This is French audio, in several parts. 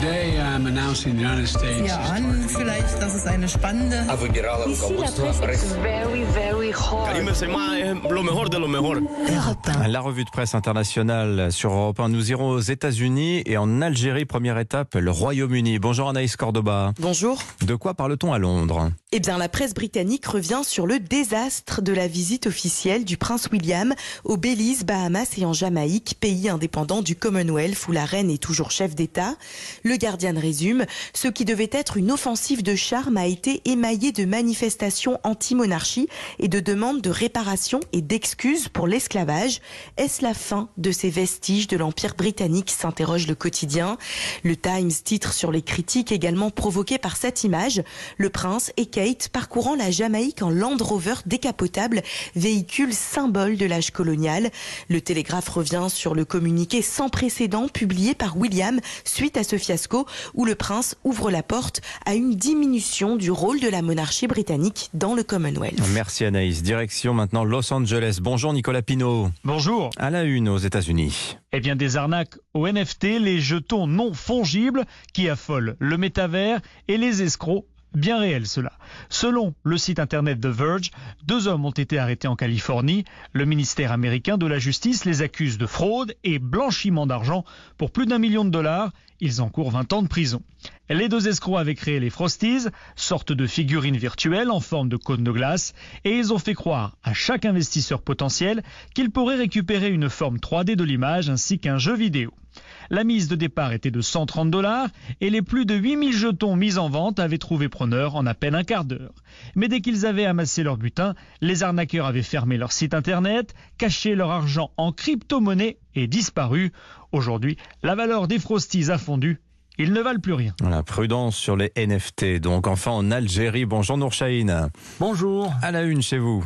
Today I'm announcing the United States. Ja, an vielleicht, das ist eine spannende. very, very hot. lo mejor de lo mejor. La revue de presse internationale sur Europe 1. Nous irons aux États-Unis et en Algérie, première étape, le Royaume-Uni. Bonjour Anaïs Cordoba. Bonjour. De quoi parle-t-on à Londres? Eh bien, la presse britannique revient sur le désastre de la visite officielle du prince William au Belize, Bahamas et en Jamaïque, pays indépendant du Commonwealth où la reine est toujours chef d'État. Le Guardian résume, ce qui devait être une offensive de charme a été émaillé de manifestations anti-monarchie et de demandes de réparation et d'excuses pour l'esclavage. Est-ce la fin de ces vestiges de l'Empire britannique s'interroge le quotidien. Le Times titre sur les critiques également provoquées par cette image. Le prince et Kate parcourant la Jamaïque en Land Rover décapotable, véhicule symbole de l'âge colonial. Le Télégraphe revient sur le communiqué sans précédent publié par William suite à ce fiasco où le prince ouvre la porte à une diminution du rôle de la monarchie britannique dans le Commonwealth. Merci Anaïs. Direction maintenant Los Angeles. Bonjour Nicolas Pinault. Bonjour. À la une aux États-Unis. Eh bien, des arnaques au NFT, les jetons non fongibles qui affolent le métavers et les escrocs bien réel cela. Selon le site internet The Verge, deux hommes ont été arrêtés en Californie. Le ministère américain de la Justice les accuse de fraude et blanchiment d'argent pour plus d'un million de dollars. Ils encourent 20 ans de prison. Les deux escrocs avaient créé les Frosties, sorte de figurines virtuelles en forme de cône de glace, et ils ont fait croire à chaque investisseur potentiel qu'il pourrait récupérer une forme 3D de l'image ainsi qu'un jeu vidéo. La mise de départ était de 130 dollars et les plus de 8000 jetons mis en vente avaient trouvé preneur en à peine un quart d'heure. Mais dès qu'ils avaient amassé leur butin, les arnaqueurs avaient fermé leur site internet, caché leur argent en crypto-monnaie et disparu. Aujourd'hui, la valeur des Frosties a fondu. Ils ne valent plus rien. Voilà, prudence sur les NFT. Donc enfin en Algérie. Bonjour Nourchaïn. Bonjour. À la une chez vous.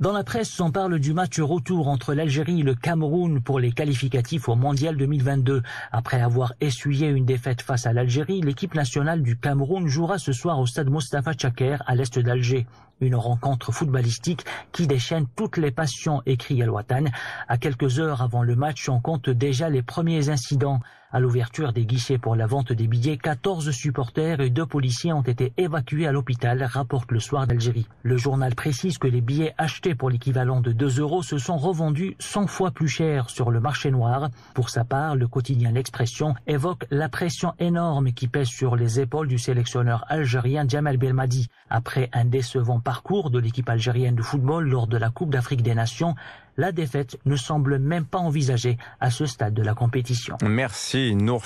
Dans la presse, on parle du match retour entre l'Algérie et le Cameroun pour les qualificatifs au Mondial 2022. Après avoir essuyé une défaite face à l'Algérie, l'équipe nationale du Cameroun jouera ce soir au stade Mostafa Tchaker à l'est d'Alger. Une rencontre footballistique qui déchaîne toutes les passions, écrit El Watan. À quelques heures avant le match, on compte déjà les premiers incidents. À l'ouverture des guichets pour la vente des billets, 14 supporters et deux policiers ont été évacués à l'hôpital, rapporte le soir d'Algérie. Le journal précise que les billets achetés pour l'équivalent de 2 euros se sont revendus 100 fois plus cher sur le marché noir. Pour sa part, le quotidien L'Expression évoque la pression énorme qui pèse sur les épaules du sélectionneur algérien Jamal Belmadi. Après un décevant parcours de l'équipe algérienne de football lors de la Coupe d'Afrique des Nations, la défaite ne semble même pas envisagée à ce stade de la compétition. Merci Nour